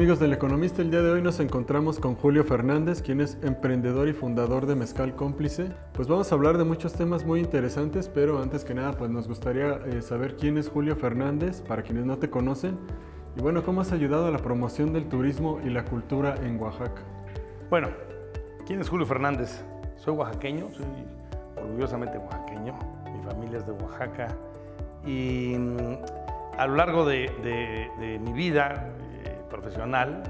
amigos del Economista? El día de hoy nos encontramos con Julio Fernández, quien es emprendedor y fundador de Mezcal Cómplice. Pues vamos a hablar de muchos temas muy interesantes, pero antes que nada pues nos gustaría eh, saber quién es Julio Fernández, para quienes no te conocen, y bueno, cómo has ayudado a la promoción del turismo y la cultura en Oaxaca. Bueno, ¿quién es Julio Fernández? Soy oaxaqueño, soy orgullosamente oaxaqueño, mi familia es de Oaxaca y mm, a lo largo de, mi vida profesional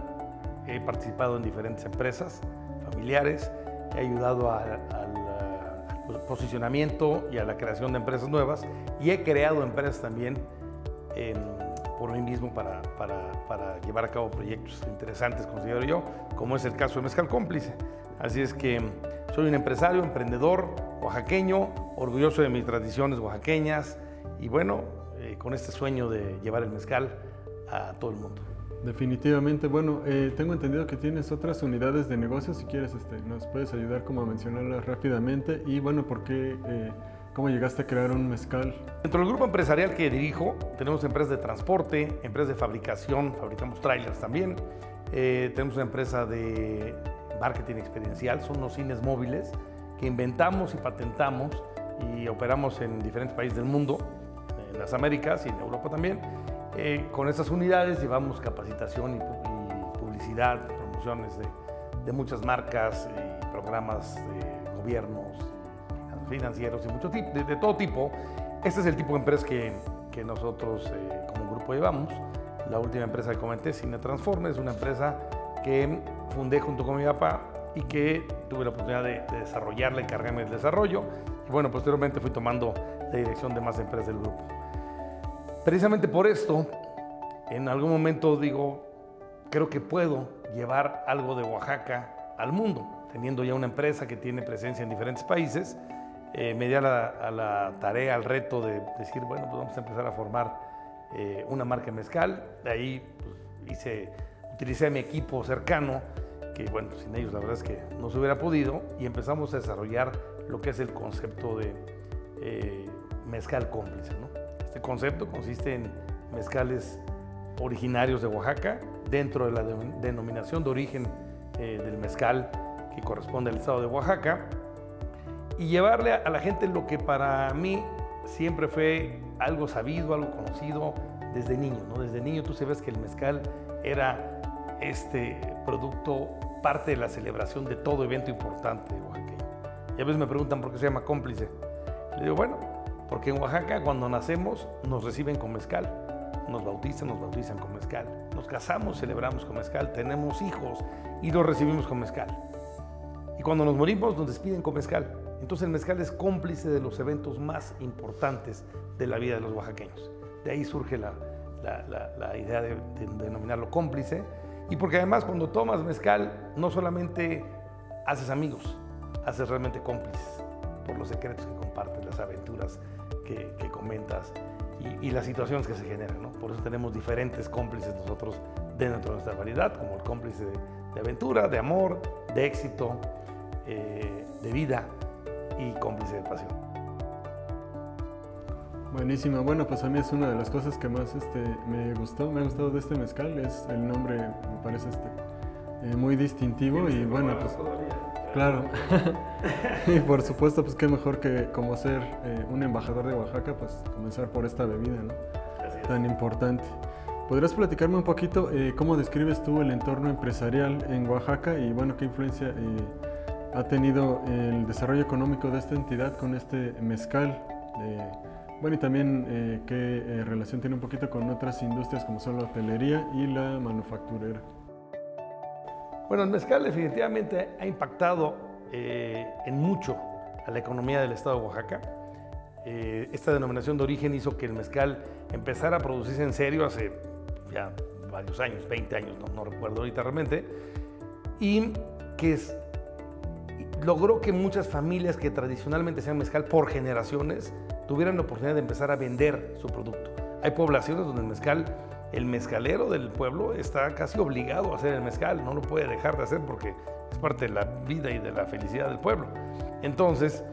he participado en diferentes empresas familiares, he ayudado al posicionamiento y a la creación de empresas nuevas y he creado empresas también por mí mismo para, para, llevar a cabo proyectos interesantes, considero yo, como es el caso de Mezcal Cómplice. Así es que soy un empresario, emprendedor, oaxaqueño, orgulloso de mis tradiciones oaxaqueñas y bueno, eh, con este sueño de llevar el mezcal a todo el mundo. Definitivamente, bueno, eh, tengo entendido que tienes otras unidades de negocio, si quieres este, nos puedes ayudar como a mencionarlas rápidamente y bueno, ¿por qué, eh, cómo llegaste a crear un mezcal? Dentro del grupo empresarial que dirijo, tenemos empresas de transporte, empresas de fabricación, fabricamos trailers también, tenemos una empresa de marketing experiencial, son unos cines móviles que inventamos y patentamos y operamos en diferentes países del mundo en las Américas y en Europa también. Eh, con estas unidades llevamos capacitación y, publicidad, promociones de, muchas marcas y programas de gobiernos financieros y mucho de, de, todo tipo. Este es el tipo de empresa que, que nosotros eh, como grupo llevamos. La última empresa que comenté, Cine Transforme, es una empresa que fundé junto con mi papá y que tuve la oportunidad de, de desarrollarla, encargarme del desarrollo. Y bueno, posteriormente fui tomando la dirección de más empresas del grupo. Precisamente por esto, en algún momento digo, creo que puedo llevar algo de Oaxaca al mundo, teniendo ya una empresa que tiene presencia en diferentes países. Eh, me di a la, tarea, al reto de decir, bueno, pues vamos a empezar a formar eh, una marca mezcal. De ahí pues, hice, utilicé a mi equipo cercano, que bueno, sin ellos la verdad es que no se hubiera podido, y empezamos a desarrollar lo que es el concepto de eh, mezcal cómplice. ¿no? Este concepto consiste en mezcales originarios de Oaxaca dentro de la denominación de origen eh, del mezcal que corresponde al estado de Oaxaca y llevarle a la gente lo que para mí siempre fue algo sabido, algo conocido desde niño. ¿no? Desde niño tú sabes que el mezcal era este producto parte de la celebración de todo evento importante de Oaxaca. Y a veces me preguntan por qué se llama cómplice. Le digo, bueno, porque en Oaxaca cuando nacemos nos reciben con mezcal, nos bautizan, nos bautizan con mezcal, nos casamos, celebramos con mezcal, tenemos hijos y los recibimos con mezcal. Y cuando nos morimos nos despiden con mezcal. Entonces el mezcal es cómplice de los eventos más importantes de la vida de los oaxaqueños. De ahí surge la, idea de, de, denominarlo cómplice. Y porque además cuando tomas mezcal no solamente haces amigos, haces realmente cómplices por los secretos que compartes, las aventuras que, comentas y, las situaciones que se generan. ¿no? Por eso tenemos diferentes cómplices nosotros dentro de nuestra variedad, como el cómplice de, aventura, de amor, de éxito, eh, de vida y cómplice de pasión. Buenísimo, bueno pues a mí es una de las cosas que más este, me gustó, me ha gustado de este mezcal, es el nombre me parece este, eh, muy distintivo y bueno pues... Claro. y por supuesto, pues qué mejor que como ser eh, un embajador de Oaxaca, pues comenzar por esta bebida, ¿no? Tan importante. ¿Podrías platicarme un poquito eh, cómo describes tú el entorno empresarial en Oaxaca y bueno, qué influencia eh, ha tenido el desarrollo económico de esta entidad con este mezcal? bueno, y también qué relación tiene un poquito con otras industrias como son la hotelería y la manufacturera. Bueno, el mezcal definitivamente ha impactado eh, en mucho a la economía del estado de Oaxaca. Eh, esta denominación de origen hizo que el mezcal empezara a producirse en serio hace ya varios años, 20 años, no, recuerdo ahorita realmente, y que logró que muchas familias que tradicionalmente sean mezcal por generaciones tuvieran la oportunidad de empezar a vender su producto. Hay poblaciones donde el mezcal el mezcalero del pueblo está casi obligado a hacer el mezcal, no lo puede dejar de hacer porque es parte de la vida y de la felicidad del pueblo. Entonces,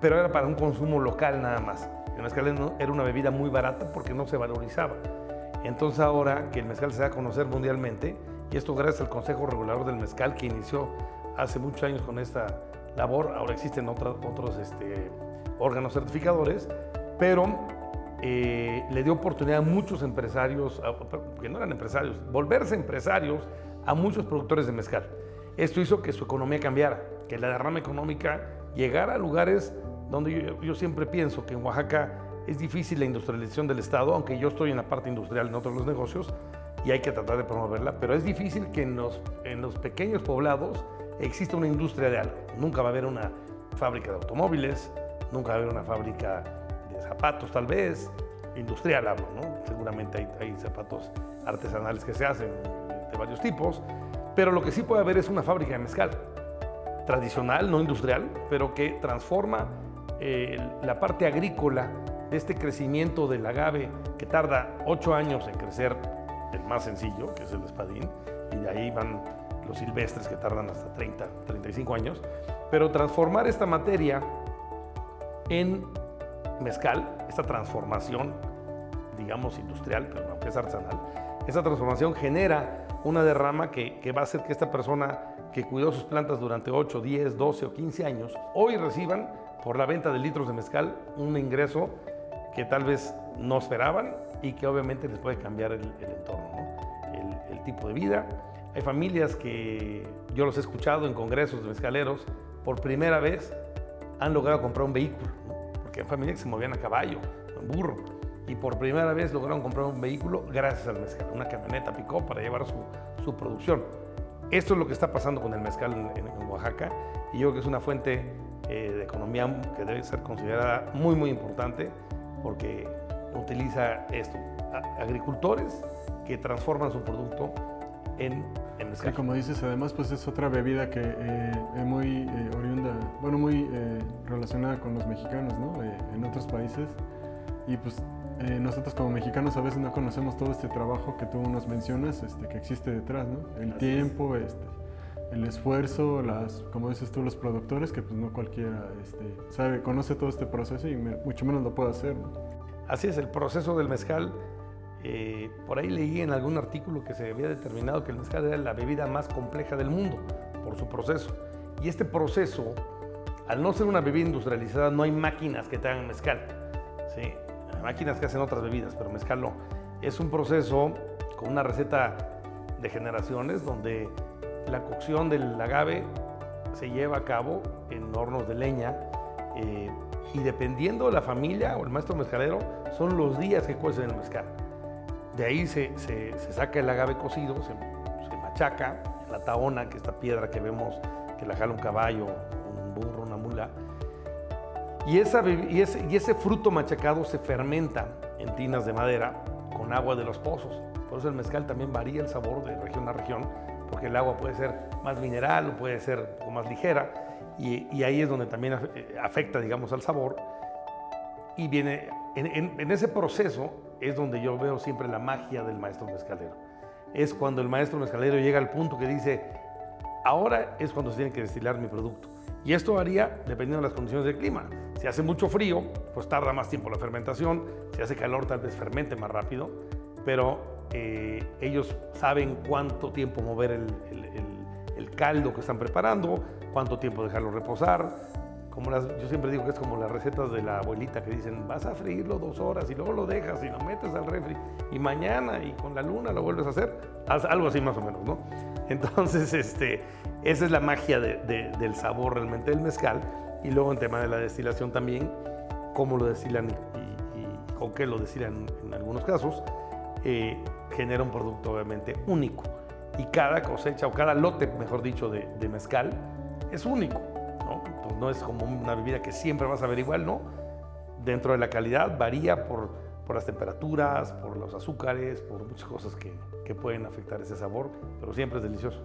pero era para un consumo local nada más. El mezcal era una bebida muy barata porque no se valorizaba. Entonces ahora que el mezcal se da a conocer mundialmente, y esto gracias al Consejo Regulador del Mezcal que inició hace muchos años con esta labor. Ahora existen otros, este, órganos certificadores, pero eh, le dio oportunidad a muchos empresarios, que no eran empresarios, volverse empresarios a muchos productores de mezcal. Esto hizo que su economía cambiara, que la derrama económica llegara a lugares donde yo, siempre pienso que en Oaxaca es difícil la industrialización del Estado, aunque yo estoy en la parte industrial en otros los negocios y hay que tratar de promoverla, pero es difícil que en los, en los pequeños poblados exista una industria de algo. Nunca va a haber una fábrica de automóviles, nunca va a haber una fábrica zapatos tal vez, industrial hablo, ¿no? Seguramente hay, zapatos artesanales que se hacen de varios tipos, pero lo que sí puede haber es una fábrica de mezcal, tradicional, no industrial, pero que transforma eh, la parte agrícola de este crecimiento del agave que tarda ocho años en crecer el más sencillo, que es el espadín, y de ahí van los silvestres que tardan hasta 30, 35 años, pero transformar esta materia en mezcal, esta transformación, digamos industrial, pero aunque es artesanal, esa transformación genera una derrama que, va a hacer que esta persona que cuidó sus plantas durante 8, 10, 12 o 15 años, hoy reciban por la venta de litros de mezcal un ingreso que tal vez no esperaban y que obviamente les puede cambiar el, entorno, el, tipo de vida. Hay familias que yo los he escuchado en congresos de mezcaleros, por primera vez han logrado comprar un vehículo, porque hay familias que se movían a caballo, en burro, y por primera vez lograron comprar un vehículo gracias al mezcal, una camioneta picó para llevar su, su producción. Esto es lo que está pasando con el mezcal en, Oaxaca y yo creo que es una fuente eh, de economía que debe ser considerada muy, muy importante porque utiliza esto, agricultores que transforman su producto en, en mezcal. Y como dices, además pues es otra bebida que eh, es muy eh, oriunda, bueno, muy relacionada con los mexicanos, ¿no? en otros países y pues eh, nosotros como mexicanos a veces no conocemos todo este trabajo que tú nos mencionas, este, que existe detrás, ¿no? El tiempo, este, el esfuerzo, las, como dices tú, los productores, que pues no cualquiera este, sabe, conoce todo este proceso y mucho menos lo puede hacer. Así es, el proceso del mezcal. Eh, por ahí leí en algún artículo que se había determinado que el mezcal era la bebida más compleja del mundo por su proceso. Y este proceso, al no ser una bebida industrializada, no hay máquinas que te hagan mezcal. ¿sí? máquinas que hacen otras bebidas, pero mezcal no. Es un proceso con una receta de generaciones donde la cocción del agave se lleva a cabo en hornos de leña eh, y dependiendo de la familia o el maestro mezcalero son los días que cuecen el mezcal. De ahí se, se, saca el agave cocido, se, machaca, la taona, que esta piedra que vemos que la jala un caballo, un burro, una mula, y, esa, y, ese, y ese fruto machacado se fermenta en tinas de madera con agua de los pozos. Por eso el mezcal también varía el sabor de región a región, porque el agua puede ser más mineral o puede ser un poco más ligera, y, ahí es donde también eh, afecta, digamos, al sabor. Y viene, en, en, en, ese proceso es donde yo veo siempre la magia del maestro mezcalero. Es cuando el maestro mezcalero llega al punto que dice, ahora es cuando se tiene que destilar mi producto. Y esto varía dependiendo de las condiciones del clima. Si hace mucho frío, pues tarda más tiempo la fermentación. Si hace calor, tal vez fermente más rápido. Pero eh, ellos saben cuánto tiempo mover el, el, caldo que están preparando, cuánto tiempo dejarlo reposar. Como las, yo siempre digo que es como las recetas de la abuelita que dicen, vas a freírlo dos horas y luego lo dejas y lo metes al refri y mañana y con la luna lo vuelves a hacer. Algo así más o menos, ¿no? Entonces, este, esa es la magia del sabor realmente del mezcal. Y luego en tema de la destilación también, cómo lo destilan y, con qué lo destilan en algunos casos, eh, genera un producto obviamente único. Y cada cosecha o cada lote, mejor dicho, de, mezcal es único. ¿No? no es como una bebida que siempre vas a ver igual, ¿no? Dentro de la calidad varía por, por las temperaturas, por los azúcares, por muchas cosas que, que pueden afectar ese sabor, pero siempre es delicioso.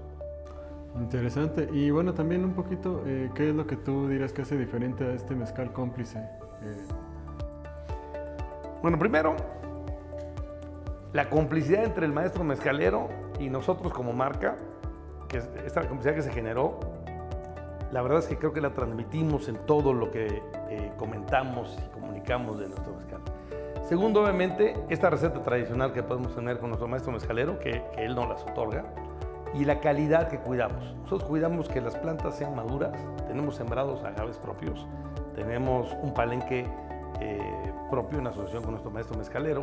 Interesante. Y bueno, también un poquito, eh, ¿qué es lo que tú dirás que hace diferente a este mezcal cómplice? Eh, bueno, primero, la complicidad entre el maestro mezcalero y nosotros como marca, que esta complicidad que se generó, la verdad es que creo que la transmitimos en todo lo que eh, comentamos y comunicamos de nuestro mezcal. Segundo, obviamente, esta receta tradicional que podemos tener con nuestro maestro mezcalero, que, que él nos las otorga, y la calidad que cuidamos. Nosotros cuidamos que las plantas sean maduras, tenemos sembrados agaves propios, tenemos un palenque eh, propio en asociación con nuestro maestro mezcalero,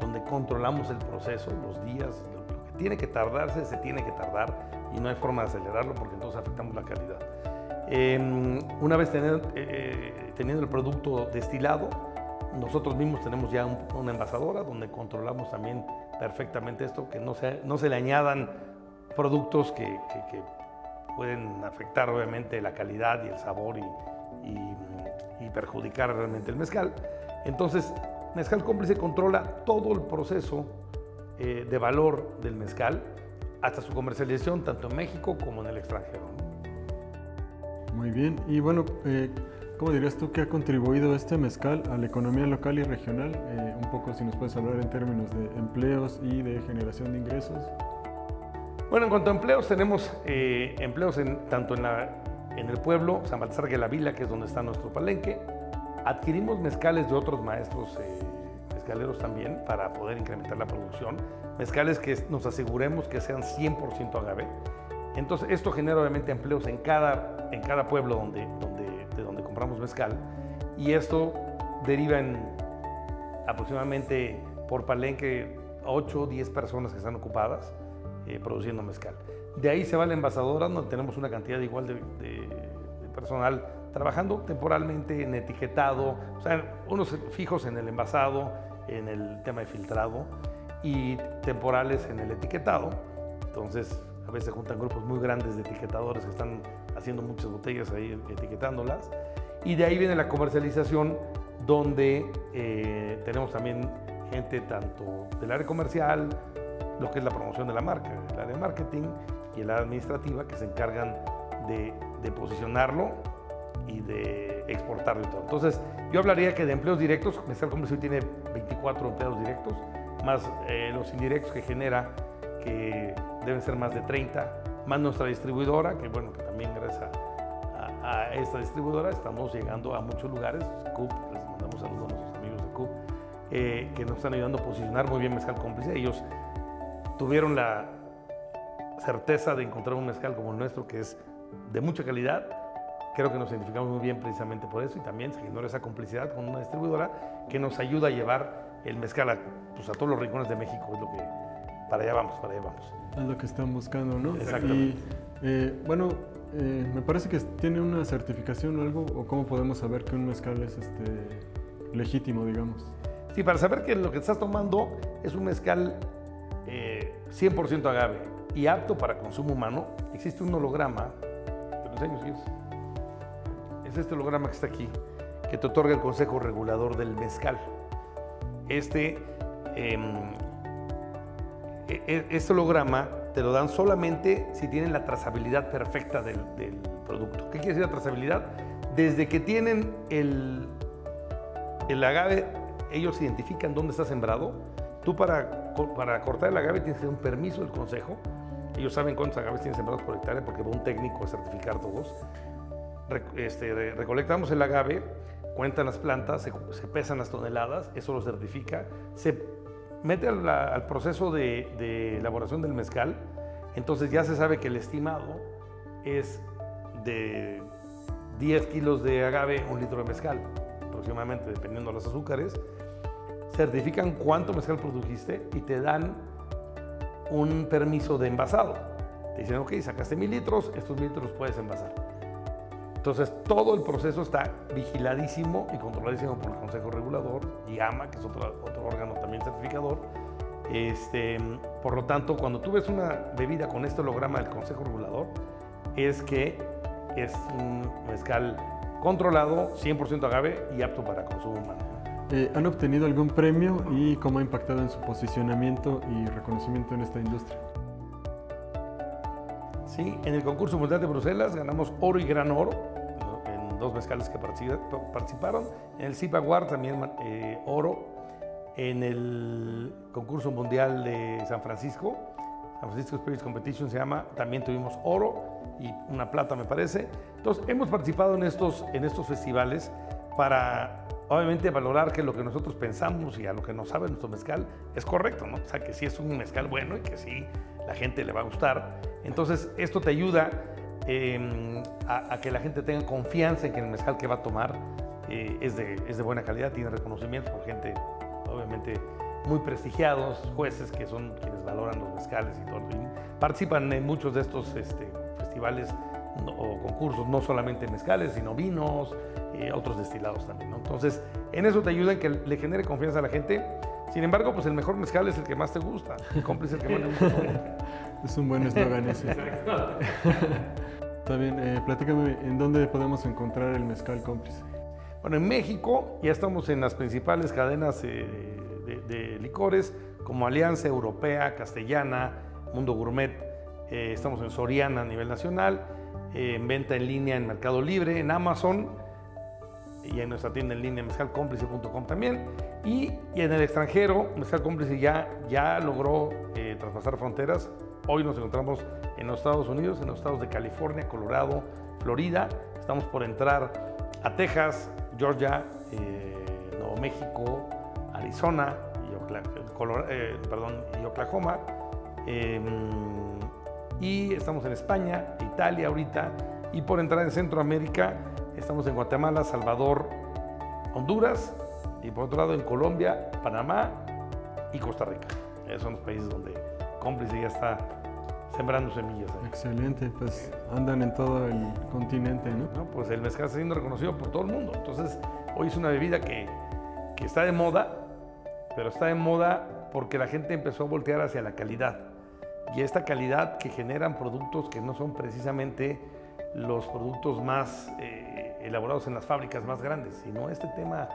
donde controlamos el proceso, los días, lo que tiene que tardarse, se tiene que tardar y no hay forma de acelerarlo porque entonces afectamos la calidad. Em, una vez teniendo, eh, teniendo, el producto destilado, nosotros mismos tenemos ya una envasadora donde controlamos también perfectamente esto, que no se, no se le añadan productos que, que, pueden afectar obviamente la calidad y el sabor y, y, perjudicar realmente el mezcal. Entonces, Mezcal Cómplice controla todo el proceso eh, de valor del mezcal hasta su comercialización tanto en México como en el extranjero. Muy bien, y bueno, eh, ¿cómo dirías tú que ha contribuido este mezcal a la economía local y regional? Eh, un poco si nos puedes hablar en términos de empleos y de generación de ingresos. Bueno, en cuanto a empleos, tenemos eh, empleos en, tanto en, la, en el pueblo, San Baltasar de la Vila, que es donde está nuestro palenque. Adquirimos mezcales de otros maestros mezcaleros también para poder incrementar la producción. Mezcales que nos aseguremos que sean 100% agave. Entonces, esto genera obviamente empleos en cada, en cada pueblo donde, donde, de donde compramos mezcal y esto deriva en aproximadamente por palenque 8 o 10 personas que están ocupadas eh, produciendo mezcal. De ahí se va la envasadora, donde tenemos una cantidad igual de, de, personal trabajando temporalmente en etiquetado, o sea, unos fijos en el envasado, en el tema de filtrado y temporales en el etiquetado. Entonces, a veces se juntan grupos muy grandes de etiquetadores que están haciendo muchas botellas ahí etiquetándolas. Y de ahí viene la comercialización, donde eh, tenemos también gente tanto del área comercial, lo que es la promoción de la marca, el área de marketing y el área administrativa que se encargan de, posicionarlo y de exportarlo y todo. Entonces, yo hablaría que de empleos directos, Mezcal Comercio tiene 24 empleados directos, más eh, los indirectos que genera, que deben ser más de 30, más nuestra distribuidora, que bueno, que también gracias a, esta distribuidora estamos llegando a muchos lugares, CUP, les mandamos saludos a nuestros amigos de CUP, eh, que nos están ayudando a posicionar muy bien Mezcal Cómplice. Ellos tuvieron la certeza de encontrar un mezcal como el nuestro, que es de mucha calidad, creo que nos identificamos muy bien precisamente por eso y también se generó esa complicidad con una distribuidora que nos ayuda a llevar el mezcal a, pues, a todos los rincones de México, es lo que para allá vamos, para allá vamos. Es lo que están buscando, ¿no? Exactamente. Y eh, bueno, eh, me parece que tiene una certificación o algo, o cómo podemos saber que un mezcal es este, legítimo, digamos. Sí, para saber que lo que estás tomando es un mezcal eh, 100% agave y apto para consumo humano, existe un holograma, te lo enseño si es. Es este holograma que está aquí, que te otorga el Consejo Regulador del Mezcal. Este em, e, e, este holograma te lo dan solamente si tienen la trazabilidad perfecta del, producto. ¿Qué quiere decir la trazabilidad? Desde que tienen el, el agave, ellos identifican dónde está sembrado. Tú para, para cortar el agave tienes que un permiso del consejo. Ellos saben cuántos agaves tienen sembrados por hectárea porque va un técnico a certificar todos. Este, recolectamos el agave, cuentan las plantas, se, se, pesan las toneladas, eso lo certifica, se mete al, proceso de, elaboración del mezcal, entonces ya se sabe que el estimado es de 10 kilos de agave, un litro de mezcal, aproximadamente, dependiendo de los azúcares. Certifican cuánto mezcal produjiste y te dan un permiso de envasado. Te dicen, ok, sacaste mil litros, estos mil litros puedes envasar. Entonces, todo el proceso está vigiladísimo y controladísimo por el Consejo Regulador y AMA, que es otro, otro órgano también certificador. Este, por lo tanto, cuando tú ves una bebida con este holograma del Consejo Regulador, es que es un mezcal controlado, 100% agave y apto para consumo humano. Eh, ¿Han obtenido algún premio y cómo ha impactado en su posicionamiento y reconocimiento en esta industria? Sí, en el concurso mundial de Bruselas ganamos oro y gran oro dos mezcales que participaron. En el CIPA Award también eh, oro. En el concurso mundial de San Francisco, San Francisco Spirits Competition se llama, también tuvimos oro y una plata me parece. Entonces hemos participado en estos, en estos festivales para obviamente valorar que lo que nosotros pensamos y a lo que nos sabe nuestro mezcal es correcto, ¿no? O sea, que sí es un mezcal bueno y que sí la gente le va a gustar. Entonces, esto te ayuda em, a, que la gente tenga confianza en que el mezcal que va a tomar eh, es, de, es de buena calidad, tiene reconocimiento por gente, obviamente, muy prestigiados, jueces que son quienes valoran los mezcales y todo. participan en muchos de estos este, festivales o concursos, no solamente mezcales, sino vinos, y eh, otros destilados también. Entonces, en eso te ayuda en que le genere confianza a la gente. Sin embargo, pues el mejor mezcal es el que más te gusta, el cómplice el que más te gusta. es un buen eslogan ese. Está bien, eh, platícame, ¿en dónde podemos encontrar el mezcal cómplice? Bueno, en México ya estamos en las principales cadenas eh, de, licores como Alianza Europea, Castellana, Mundo Gourmet. Eh, estamos en Soriana a nivel nacional, en venta en línea en Mercado Libre, en Amazon y en nuestra tienda en línea mezcalcómplice.com también. Y, y, en el extranjero, Mezcal Cómplice ya, ya logró traspasar fronteras. Hoy nos encontramos en los Estados Unidos, en los estados de California, Colorado, Florida. Estamos por entrar a Texas, Georgia, Nuevo México, Arizona y, eh, Oklahoma. Em, y estamos en España, Italia ahorita. Y por entrar en Centroamérica, estamos en Guatemala, Salvador, Honduras. Y por otro lado en Colombia, Panamá y Costa Rica. Esos son los países donde cómplice ya está sembrando semillas. Excelente, pues andan en todo el continente, ¿no? ¿no? Pues el mezcal está siendo reconocido por todo el mundo. Entonces, hoy es una bebida que, que está de moda, pero está de moda porque la gente empezó a voltear hacia la calidad. Y esta calidad que generan productos que no son precisamente los productos más eh, elaborados en las fábricas más grandes, sino este tema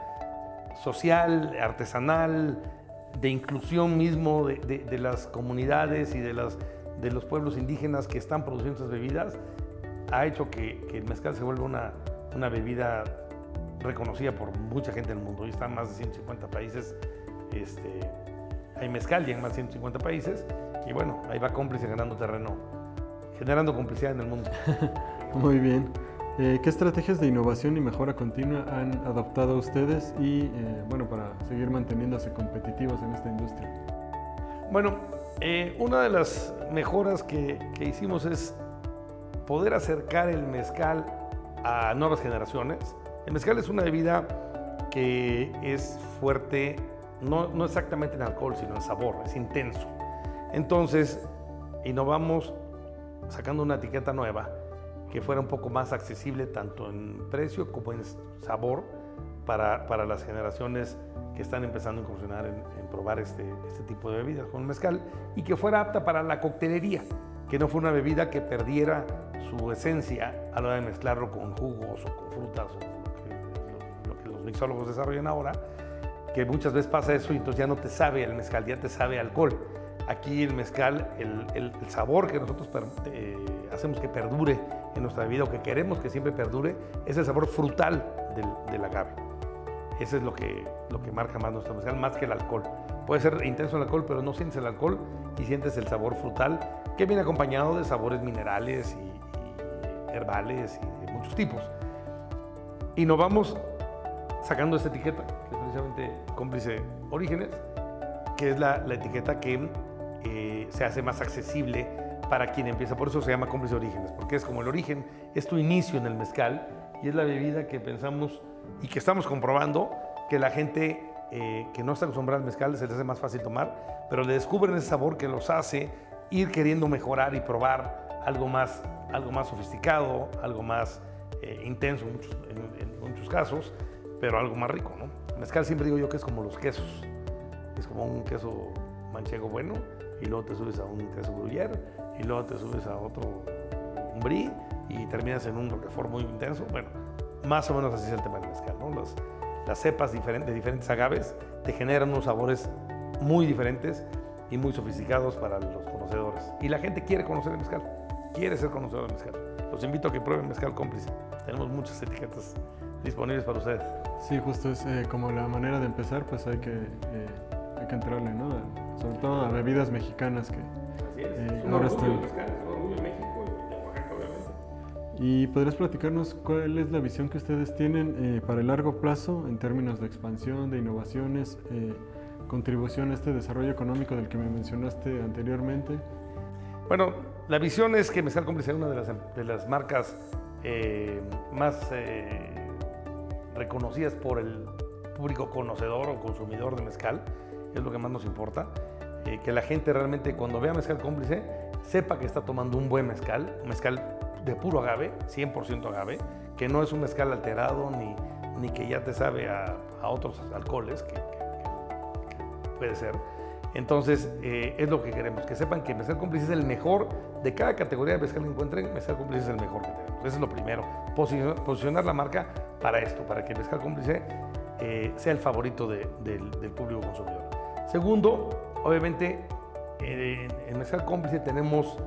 social, artesanal, de inclusión mismo de, las comunidades y de, las, de los pueblos indígenas que están produciendo estas bebidas, ha hecho que, que el mezcal se vuelva una, una bebida reconocida por mucha gente en el mundo. Hoy están más de 150 países este, hay mezcal ya en más de 150 países y bueno, ahí va cómplice ganando terreno, generando complicidad en el mundo. Muy bien. Eh, ¿Qué estrategias de innovación y mejora continua han adoptado ustedes y eh, bueno, para seguir manteniéndose competitivos en esta industria? Bueno, eh, una de las mejoras que, que hicimos es poder acercar el mezcal a nuevas generaciones. El mezcal es una bebida que es fuerte no, exactamente en alcohol, sino en sabor, es intenso. Entonces, innovamos sacando una etiqueta nueva que fuera un poco más accesible tanto en precio como en sabor para, para las generaciones que están empezando a incursionar en, probar este, este, tipo de bebidas con mezcal y que fuera apta para la coctelería, que no fuera una bebida que perdiera su esencia a la hora de mezclarlo con jugos o con frutas o lo que los mixólogos desarrollan ahora, que muchas veces pasa eso y entonces ya no te sabe el mezcal, ya te sabe alcohol. Aquí el mezcal, el, el, sabor que nosotros eh, hacemos que perdure en nuestra vida o que queremos que siempre perdure, es el sabor frutal del, del agave. Ese es lo que, lo que marca más nuestro mezcal, más que el alcohol. Puede ser intenso el alcohol, pero no sientes el alcohol y sientes el sabor frutal, que viene acompañado de sabores minerales y, herbales y de muchos tipos. Y nos vamos sacando esta etiqueta, que es precisamente cómplice Orígenes, que es la, etiqueta que eh, se hace más accesible para quien empieza. Por eso se llama cómplice Orígenes, porque es como el origen, es tu inicio en el mezcal y es la bebida que pensamos y que estamos comprobando que la gente eh, que no está acostumbrada al mezcal se les hace más fácil tomar, pero le descubren ese sabor que los hace ir queriendo mejorar y probar algo más, algo más sofisticado, algo más eh, intenso en muchos casos pero algo más rico, ¿no? Mezcal siempre digo yo que es como los quesos. Es como un queso manchego bueno y luego te subes a un queso gruyère y luego te subes a otro un brie y terminas en un roquefort muy intenso. Bueno, más o menos así es el tema del mezcal, ¿no? las cepas diferentes, de diferentes agaves te generan unos sabores muy diferentes y muy sofisticados para los conocedores. Y la gente quiere conocer el mezcal, quiere ser conocedor del mezcal. Los invito a que prueben mezcal cómplice. Tenemos muchas etiquetas disponibles para ustedes. Sí, justo es eh, como la manera de empezar, pues hay que, eh, hay que entrarle, ¿no? Sobre todo a bebidas mexicanas que Así es. Eh, ahora están... México y obviamente. ¿Y podrías platicarnos cuál es la visión que ustedes tienen para el largo plazo en términos de expansión, de innovaciones, contribución a este desarrollo económico del que me mencionaste anteriormente? Bueno, la visión es que Mezcal Cómplice sea una de las, de las marcas eh, más eh, reconocidas por el público conocedor o consumidor de mezcal, es lo que más nos importa. Eh, que la gente realmente cuando vea mezcal cómplice sepa que está tomando un buen mezcal, un mezcal de puro agave, 100% agave, que no es un mezcal alterado ni, ni que ya te sabe a, a otros alcoholes, que, puede ser. Entonces, eh, es lo que queremos, que sepan que Mezcal Cómplice es el mejor de cada categoría de mezcal que encuentren, Mezcal Cómplice es el mejor que tenemos. Eso es lo primero, posicionar, la marca para esto, para que Mezcal Cómplice eh, sea el favorito de, del, del público consumidor. Segundo, obviamente, en, Mezcal Cómplice tenemos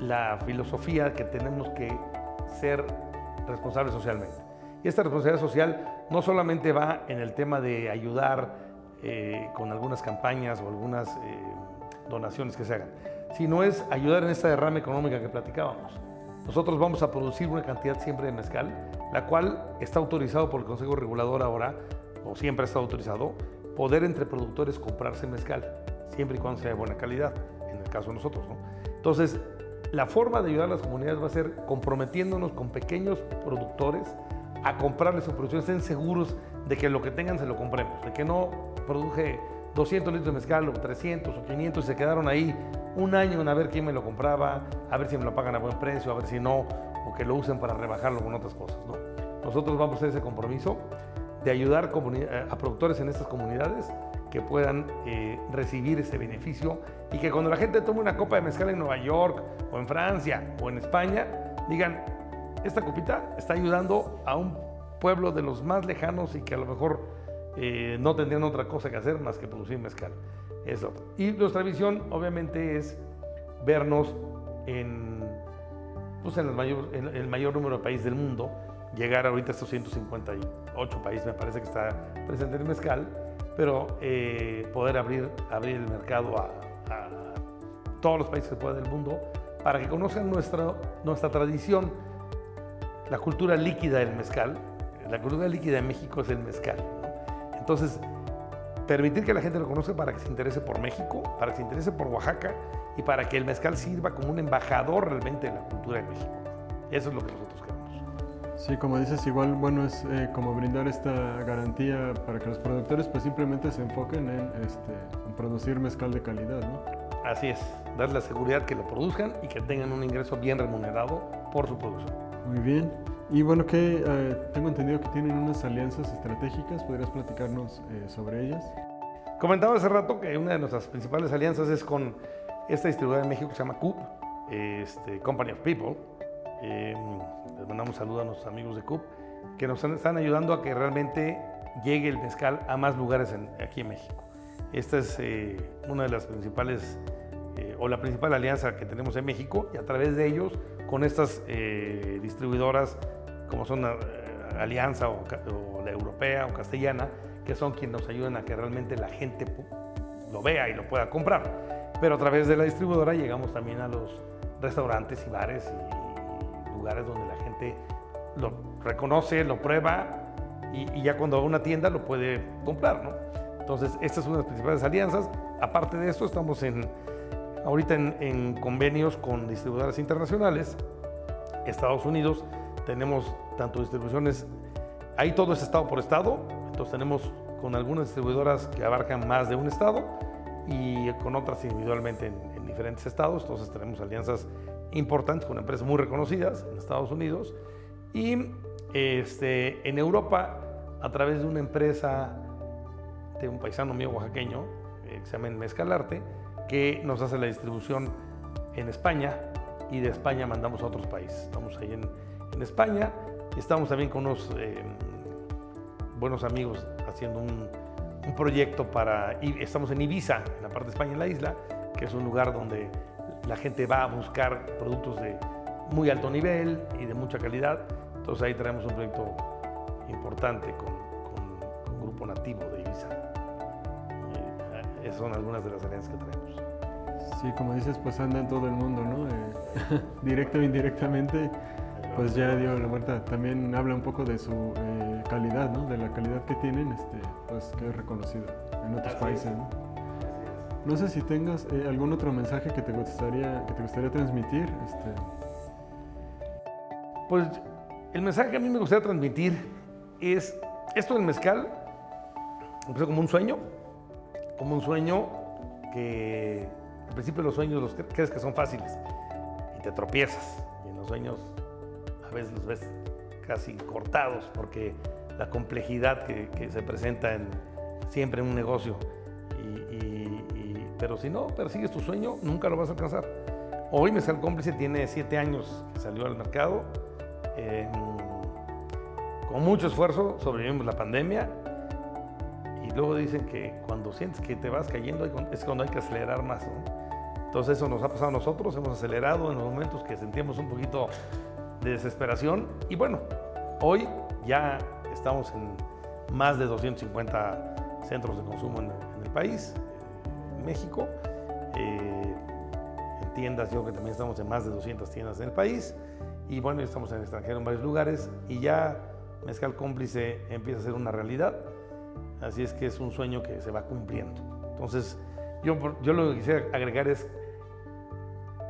la filosofía que tenemos que ser responsables socialmente. Y esta responsabilidad social no solamente va en el tema de ayudar eh, con algunas campañas o algunas eh, donaciones que se hagan, sino es ayudar en esta derrama económica que platicábamos. Nosotros vamos a producir una cantidad siempre de mezcal, la cual está autorizado por el Consejo Regulador ahora, o siempre ha estado autorizado, poder entre productores comprarse mezcal, siempre y cuando sea de buena calidad, en el caso de nosotros. ¿no? Entonces, la forma de ayudar a las comunidades va a ser comprometiéndonos con pequeños productores a comprarles su producción, estén seguros de que lo que tengan se lo compremos, de que no produje 200 litros de mezcal o 300 o 500 y se quedaron ahí un año a ver quién me lo compraba, a ver si me lo pagan a buen precio, a ver si no, o que lo usen para rebajarlo con otras cosas. ¿no? Nosotros vamos a hacer ese compromiso de ayudar a productores en estas comunidades que puedan eh, recibir ese beneficio y que cuando la gente tome una copa de mezcal en Nueva York o en Francia o en España, digan, esta copita está ayudando a un pueblo de los más lejanos y que a lo mejor eh, no tendrían otra cosa que hacer más que producir mezcal. Eso. Y nuestra visión obviamente es vernos en, pues en, el, mayor, en el mayor número de países del mundo, llegar ahorita a estos 158 países, me parece que está presente el mezcal, pero eh, poder abrir, abrir el mercado a, todos los países que pueda del mundo para que conozcan nuestra, nuestra tradición, la cultura líquida del mezcal. La cultura líquida de México es el mezcal. Entonces, permitir que la gente lo conozca para que se interese por México, para que se interese por Oaxaca y para que el mezcal sirva como un embajador realmente de la cultura de México. Eso es lo que nosotros queremos. Sí, como dices, igual, bueno, es eh, como brindar esta garantía para que los productores pues simplemente se enfoquen en, este, en producir mezcal de calidad, ¿no? Así es, dar la seguridad que lo produzcan y que tengan un ingreso bien remunerado por su producción. Muy bien. Y bueno, que eh, tengo entendido que tienen unas alianzas estratégicas, ¿podrías platicarnos eh, sobre ellas? Comentaba hace rato que una de nuestras principales alianzas es con esta distribuidora de México que se llama CUP, este, Company of People. Eh, les mandamos un saludo a nuestros amigos de CUP, que nos están ayudando a que realmente llegue el mezcal a más lugares en, aquí en México. Esta es eh, una de las principales, eh, o la principal alianza que tenemos en México, y a través de ellos, con estas eh, distribuidoras, como son Alianza o, o, la Europea o Castellana, que son quienes nos ayudan a que realmente la gente lo vea y lo pueda comprar. Pero a través de la distribuidora llegamos también a los restaurantes y bares y lugares donde la gente lo reconoce, lo prueba y, y, ya cuando va a una tienda lo puede comprar, ¿no? Entonces, esta es una de las principales alianzas. Aparte de esto, estamos en, ahorita en, en convenios con distribuidoras internacionales. Estados Unidos, tenemos tanto distribuciones, ahí todo es estado por estado, entonces tenemos con algunas distribuidoras que abarcan más de un estado y con otras individualmente en, en diferentes estados, entonces tenemos alianzas importantes con empresas muy reconocidas en Estados Unidos y este, en Europa a través de una empresa de un paisano mío oaxaqueño eh, que se llama Mezcalarte, que nos hace la distribución en España y de España mandamos a otros países. Estamos ahí en, en España estamos también con unos eh, buenos amigos haciendo un, proyecto para, estamos en Ibiza, en la parte de España, en la isla, que es un lugar donde la gente va a buscar productos de muy alto nivel y de mucha calidad. Entonces ahí traemos un proyecto importante con, con, con un grupo nativo de Ibiza. Esas son algunas de las alianzas que traemos. Sí, como dices, pues anda en todo el mundo, ¿no? Eh, directo e indirectamente, pues ya dio la vuelta. También habla un poco de su eh, calidad, ¿no? De la calidad que tienen, este, pues que es reconocido en otros Así países, es. ¿no? No sé si tengas eh, algún otro mensaje que te gustaría, que te gustaría transmitir. Este. Pues el mensaje que a mí me gustaría transmitir es, esto del mezcal empezó como un sueño, como un sueño que al principio los sueños los crees que son fáciles y te tropiezas y en los sueños a veces los ves casi cortados porque la complejidad que, se presenta en, siempre en un negocio. Pero si no persigues tu sueño, nunca lo vas a alcanzar. Hoy Mezcal Cómplice tiene siete años que salió al mercado. con mucho esfuerzo sobrevivimos la pandemia y luego dicen que cuando sientes que te vas cayendo es cuando hay que acelerar más. Entonces eso nos ha pasado a nosotros, hemos acelerado en los momentos que sentíamos un poquito de desesperación y bueno, hoy ya estamos en más de 250 centros de consumo en, el país, México. Eh, en tiendas, yo creo que también estamos en más de 200 tiendas en el país. Y bueno, estamos en el extranjero en varios lugares y ya Mezcal Cómplice empieza a ser una realidad. Así es que es un sueño que se va cumpliendo. Entonces, yo, yo lo que quisiera agregar es,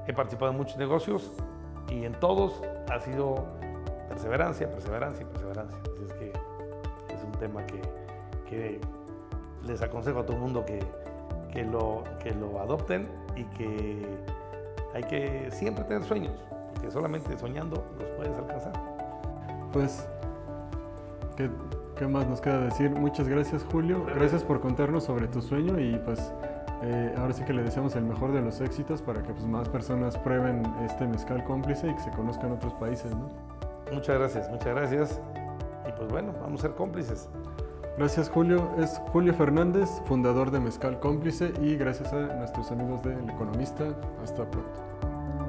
he participado en muchos negocios y en todos ha sido perseverancia, perseverancia perseverancia. Así es que es un tema que, que les aconsejo a todo el mundo que, que, lo, que lo adopten y que hay que siempre tener sueños, porque solamente soñando los puedes alcanzar. Pues, ¿qué, qué más nos queda decir? Muchas gracias Julio, gracias por contarnos sobre tu sueño y pues eh, ahora sí que le deseamos el mejor de los éxitos para que pues, más personas prueben este mezcal cómplice y que se conozcan otros países, ¿no? Muchas gracias, muchas gracias. Y pues bueno, vamos a ser cómplices. Gracias Julio. Es Julio Fernández, fundador de Mezcal Cómplice y gracias a nuestros amigos del Economista. Hasta pronto.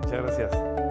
Muchas gracias.